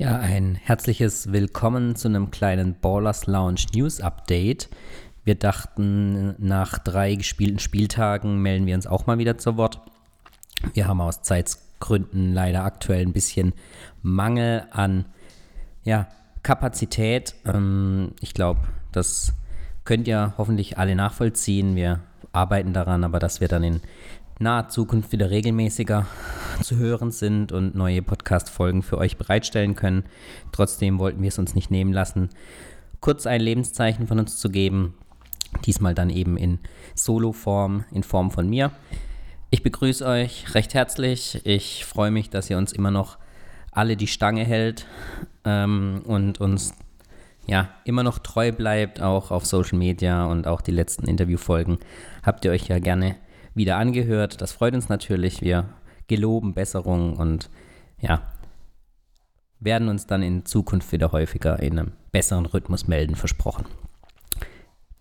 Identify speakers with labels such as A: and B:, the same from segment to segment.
A: Herzliches Willkommen zu einem kleinen Ballers Lounge News Update. Wir dachten, nach drei gespielten Spieltagen melden wir uns auch mal wieder zu Wort. Wir haben aus Zeitgründen leider aktuell ein bisschen Mangel an ja, Kapazität. Ähm, ich glaube, das könnt ihr hoffentlich alle nachvollziehen. Wir arbeiten daran, aber dass wir dann in naher Zukunft wieder regelmäßiger zu hören sind und neue Podcast-Folgen für euch bereitstellen können. Trotzdem wollten wir es uns nicht nehmen lassen, kurz ein Lebenszeichen von uns zu geben. Diesmal dann eben in Solo-Form, in Form von mir. Ich begrüße euch recht herzlich. Ich freue mich, dass ihr uns immer noch alle die Stange hält ähm, und uns ja immer noch treu bleibt, auch auf Social Media und auch die letzten Interviewfolgen habt ihr euch ja gerne wieder angehört. Das freut uns natürlich. Wir geloben Besserung und ja, werden uns dann in Zukunft wieder häufiger in einem besseren Rhythmus melden, versprochen.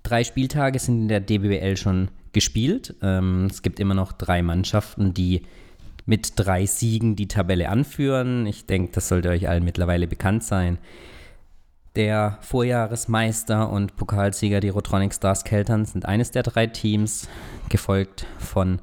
A: Drei Spieltage sind in der DBL schon gespielt. Ähm, es gibt immer noch drei Mannschaften, die mit drei Siegen die Tabelle anführen. Ich denke, das sollte euch allen mittlerweile bekannt sein. Der Vorjahresmeister und Pokalsieger, die Rotronic Stars Keltern, sind eines der drei Teams, gefolgt von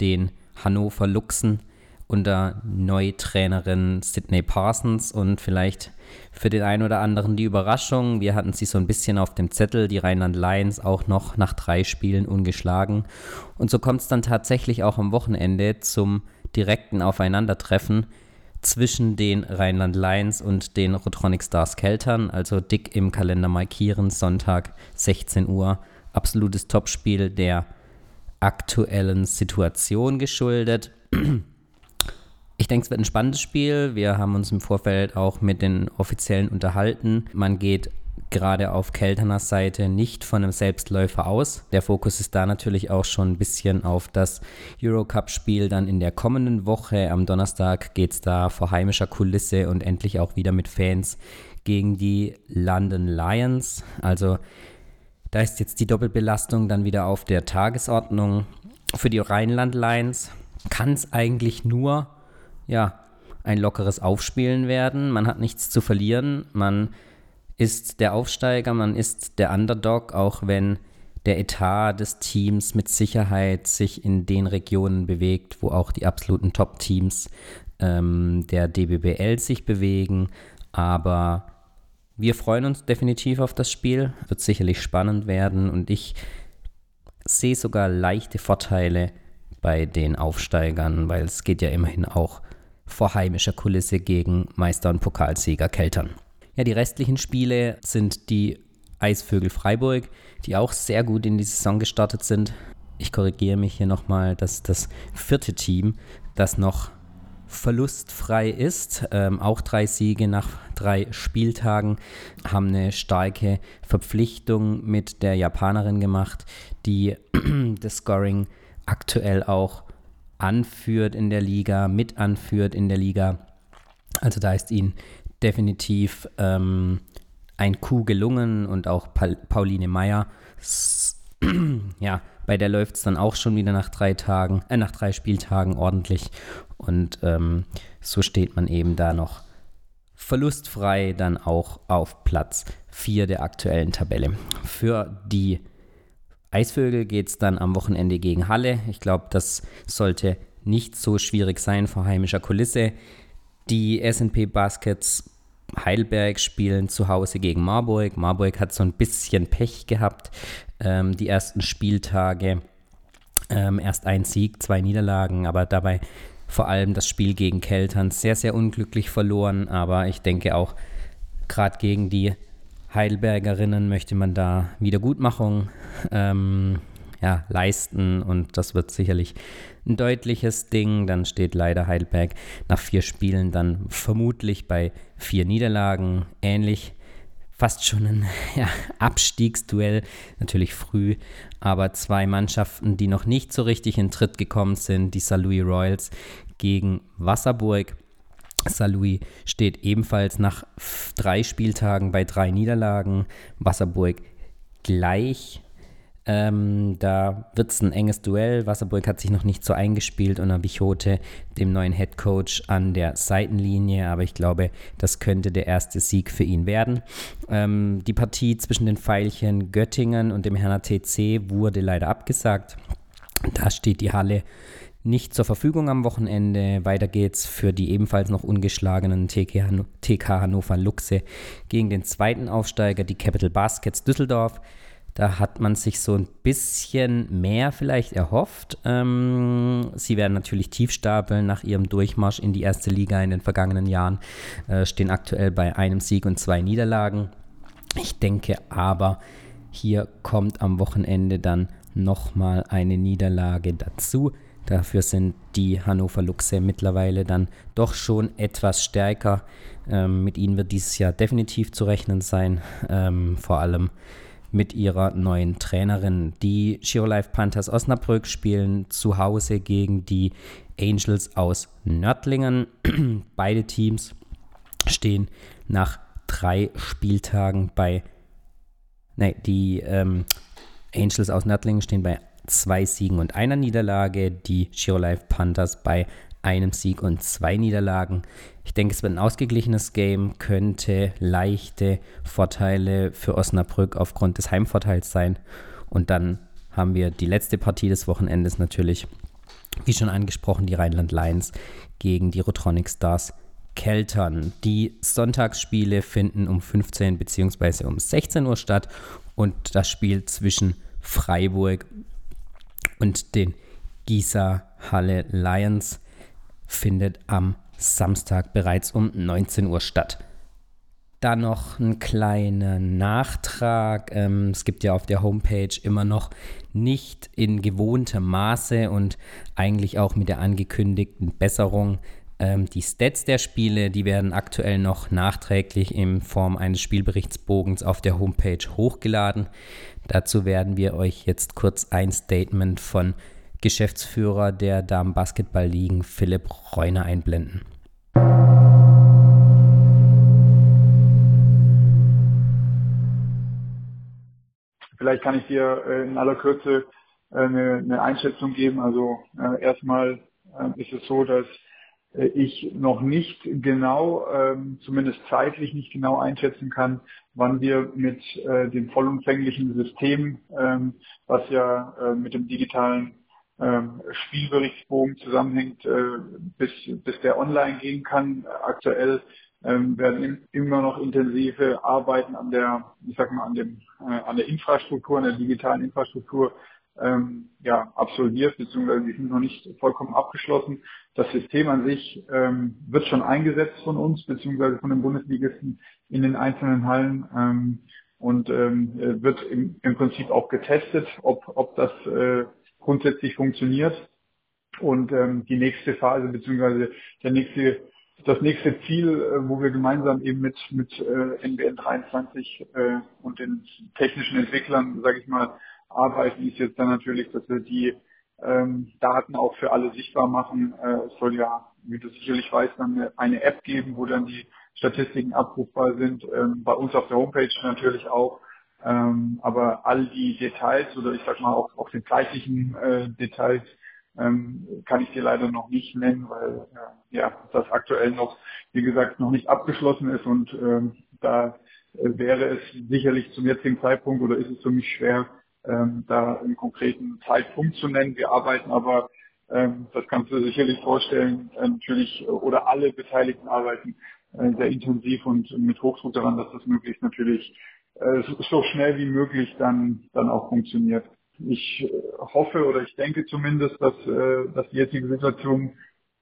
A: den Hannover Luchsen unter Neutrainerin Sydney Parsons und vielleicht für den einen oder anderen die Überraschung. Wir hatten sie so ein bisschen auf dem Zettel, die Rheinland Lions auch noch nach drei Spielen ungeschlagen. Und so kommt es dann tatsächlich auch am Wochenende zum direkten Aufeinandertreffen zwischen den Rheinland Lions und den Rotronic Stars Keltern, also dick im Kalender markieren, Sonntag 16 Uhr. Absolutes Topspiel der aktuellen Situation geschuldet. Ich denke, es wird ein spannendes Spiel. Wir haben uns im Vorfeld auch mit den Offiziellen unterhalten. Man geht gerade auf Kelterner Seite nicht von einem Selbstläufer aus. Der Fokus ist da natürlich auch schon ein bisschen auf das Eurocup-Spiel dann in der kommenden Woche. Am Donnerstag geht es da vor heimischer Kulisse und endlich auch wieder mit Fans gegen die London Lions. Also da ist jetzt die Doppelbelastung dann wieder auf der Tagesordnung. Für die Rheinland Lions kann es eigentlich nur, ja, ein lockeres Aufspielen werden. Man hat nichts zu verlieren. Man ist der Aufsteiger, man ist der Underdog, auch wenn der Etat des Teams mit Sicherheit sich in den Regionen bewegt, wo auch die absoluten Top-Teams ähm, der DBBL sich bewegen. Aber wir freuen uns definitiv auf das Spiel. Wird sicherlich spannend werden und ich sehe sogar leichte Vorteile bei den Aufsteigern, weil es geht ja immerhin auch vor heimischer Kulisse gegen Meister und Pokalsieger Keltern. Ja, die restlichen Spiele sind die Eisvögel Freiburg, die auch sehr gut in die Saison gestartet sind. Ich korrigiere mich hier nochmal, dass das vierte Team, das noch verlustfrei ist, ähm, auch drei Siege nach drei Spieltagen, haben eine starke Verpflichtung mit der Japanerin gemacht, die das Scoring aktuell auch anführt in der Liga, mit anführt in der Liga. Also da ist ihnen definitiv ähm, ein Coup gelungen und auch pa Pauline Meyer. ja, bei der läuft es dann auch schon wieder nach drei Tagen, äh, nach drei Spieltagen ordentlich. Und ähm, so steht man eben da noch verlustfrei dann auch auf Platz 4 der aktuellen Tabelle. Für die Eisvögel geht es dann am Wochenende gegen Halle. Ich glaube, das sollte nicht so schwierig sein vor heimischer Kulisse. Die SP Baskets Heidelberg spielen zu Hause gegen Marburg. Marburg hat so ein bisschen Pech gehabt. Ähm, die ersten Spieltage ähm, erst ein Sieg, zwei Niederlagen, aber dabei vor allem das Spiel gegen Keltern sehr, sehr unglücklich verloren. Aber ich denke auch, gerade gegen die Heidelbergerinnen möchte man da Wiedergutmachung ähm, ja, leisten und das wird sicherlich ein deutliches Ding. Dann steht leider Heidelberg nach vier Spielen dann vermutlich bei vier Niederlagen. Ähnlich, fast schon ein ja, Abstiegsduell, natürlich früh, aber zwei Mannschaften, die noch nicht so richtig in Tritt gekommen sind, die St. Royals gegen Wasserburg. St. Louis steht ebenfalls nach drei Spieltagen bei drei Niederlagen. Wasserburg gleich Ähm, da wird es ein enges Duell. Wasserburg hat sich noch nicht so eingespielt und Abichote, dem neuen Head Coach, an der Seitenlinie. Aber ich glaube, das könnte der erste Sieg für ihn werden. Ähm, die Partie zwischen den Pfeilchen Göttingen und dem Herner TC wurde leider abgesagt. Da steht die Halle nicht zur Verfügung am Wochenende. Weiter geht's für die ebenfalls noch ungeschlagenen TK, TK Hannover Luxe gegen den zweiten Aufsteiger, die Capital Baskets Düsseldorf. Da hat man sich so ein bisschen mehr vielleicht erhofft. Ähm, sie werden natürlich tief stapeln nach ihrem Durchmarsch in die erste Liga in den vergangenen Jahren, äh, stehen aktuell bei einem Sieg und zwei Niederlagen. Ich denke aber, hier kommt am Wochenende dann nochmal eine Niederlage dazu. Dafür sind die Hannover Luxe mittlerweile dann doch schon etwas stärker. Ähm, mit ihnen wird dieses Jahr definitiv zu rechnen sein. Ähm, vor allem mit ihrer neuen Trainerin. Die Giro Life Panthers Osnabrück spielen zu Hause gegen die Angels aus Nördlingen. Beide Teams stehen nach drei Spieltagen bei. Ne, die ähm, Angels aus Nördlingen stehen bei zwei Siegen und einer Niederlage. Die Giro Life Panthers bei einem Sieg und zwei Niederlagen. Ich denke, es wird ein ausgeglichenes Game, könnte leichte Vorteile für Osnabrück aufgrund des Heimvorteils sein. Und dann haben wir die letzte Partie des Wochenendes natürlich, wie schon angesprochen, die Rheinland Lions gegen die Rotronic Stars Keltern. Die Sonntagsspiele finden um 15 bzw. um 16 Uhr statt und das Spiel zwischen Freiburg und den Gießer Halle Lions findet am Samstag bereits um 19 Uhr statt. Dann noch ein kleiner Nachtrag. Ähm, es gibt ja auf der Homepage immer noch nicht in gewohntem Maße und eigentlich auch mit der angekündigten Besserung ähm, die Stats der Spiele. Die werden aktuell noch nachträglich in Form eines Spielberichtsbogens auf der Homepage hochgeladen. Dazu werden wir euch jetzt kurz ein Statement von Geschäftsführer der Damen-Basketball-Ligen Philipp Reuner einblenden.
B: Vielleicht kann ich dir äh, in aller Kürze äh, eine, eine Einschätzung geben. Also äh, erstmal ist es so, dass ich noch nicht genau, ähm, zumindest zeitlich nicht genau einschätzen kann, wann wir mit dem vollumfänglichen System, ähm, was ja mit dem digitalen ähm, Spielberichtsbogen zusammenhängt, äh, bis, bis der online gehen kann. Aktuell ähm, werden immer noch intensive Arbeiten an der, ich sag mal, an dem, äh, an der Infrastruktur, an der digitalen Infrastruktur ähm, ja, absolviert, beziehungsweise die sind noch nicht vollkommen abgeschlossen. Das System an sich ähm, wird schon eingesetzt von uns, beziehungsweise von den Bundesligisten in den einzelnen Hallen ähm, und ähm, wird im, im Prinzip auch getestet, ob, ob das äh, grundsätzlich funktioniert. Und ähm, die nächste Phase beziehungsweise der nächste, das nächste Ziel, äh, wo wir gemeinsam eben mit mit äh, NBN 23 äh, und den technischen Entwicklern, sage ich mal, arbeiten, ist jetzt dann natürlich, dass wir die ähm, Daten auch für alle sichtbar machen. Äh, es soll ja, wie du sicherlich weißt, dann eine, App geben, wo dann die Statistiken abrufbar sind. Ähm, bei uns auf der Homepage natürlich auch. Ähm, aber all die Details oder ich sag mal auch, auch den zeitlichen äh, Details ähm, kann ich dir leider noch nicht nennen, weil äh, ja das aktuell noch, wie gesagt, noch nicht abgeschlossen ist und ähm, da äh, wäre es sicherlich zum jetzigen Zeitpunkt oder ist es für mich schwer, ähm, da einen konkreten Zeitpunkt zu nennen. Wir arbeiten aber, ähm, das kannst du dir sicherlich vorstellen, äh, natürlich oder alle Beteiligten arbeiten äh, sehr intensiv und mit Hochdruck daran, dass das möglichst natürlich so schnell wie möglich dann, dann auch funktioniert. Ich äh, hoffe oder ich denke zumindest, dass, äh, dass die jetzige Situation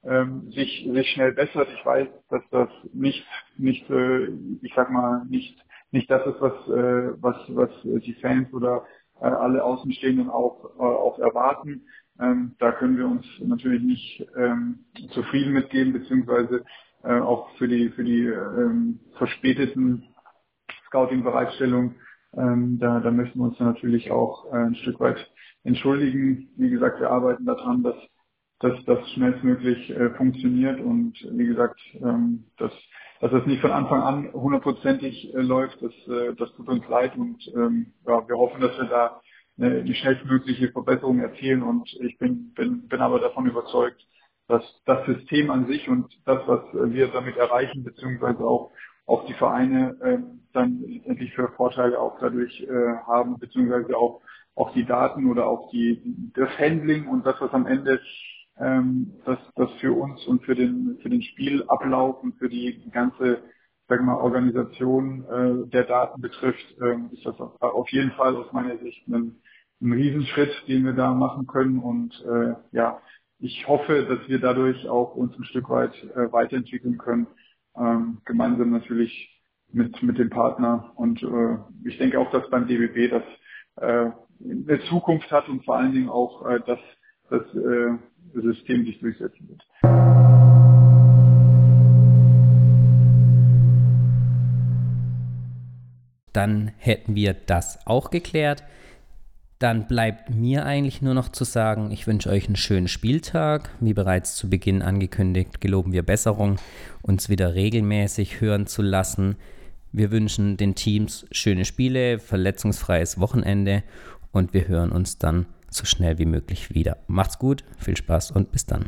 B: ähm, sich, sich schnell bessert. Ich weiß, dass das nicht, nicht äh, ich sag mal, nicht, nicht das ist, was, äh, was, was die Fans oder äh, alle Außenstehenden auch, äh, auch erwarten. Ähm, da können wir uns natürlich nicht ähm, zufrieden mitgeben, beziehungsweise äh, auch für die, für die ähm, verspäteten Scouting-Bereitstellung. Ähm, da, da möchten wir uns natürlich auch äh, ein Stück weit entschuldigen. Wie gesagt, wir arbeiten daran, dass dass das schnellstmöglich äh, funktioniert und wie gesagt, ähm, dass, dass das nicht von Anfang an hundertprozentig äh, läuft, das, äh, das tut uns leid und ähm, ja, wir hoffen, dass wir da eine, eine schnellstmögliche Verbesserung erzielen und ich bin, bin, bin aber davon überzeugt, dass das System an sich und das, was wir damit erreichen, beziehungsweise auch, auch die Vereine äh, dann endlich für Vorteile auch dadurch äh, haben, beziehungsweise auch, auch die Daten oder auch die, das Handling und das, was am Ende ähm, das, das für uns und für den, für den Spielablauf und für die ganze sag mal, Organisation äh, der Daten betrifft, ähm, ist das auf jeden Fall aus meiner Sicht ein, ein Riesenschritt, den wir da machen können. Und äh, ja, ich hoffe, dass wir dadurch auch uns ein Stück weit äh, weiterentwickeln können, ähm, gemeinsam natürlich mit, mit dem Partner. Und äh, ich denke auch, dass beim DBB das äh, eine Zukunft hat und vor allen Dingen auch, äh, dass das äh, System sich durchsetzen wird.
A: Dann hätten wir das auch geklärt. Dann bleibt mir eigentlich nur noch zu sagen, ich wünsche euch einen schönen Spieltag. Wie bereits zu Beginn angekündigt, geloben wir Besserung, uns wieder regelmäßig hören zu lassen. Wir wünschen den Teams schöne Spiele, verletzungsfreies Wochenende und wir hören uns dann so schnell wie möglich wieder. Macht's gut, viel Spaß und bis dann.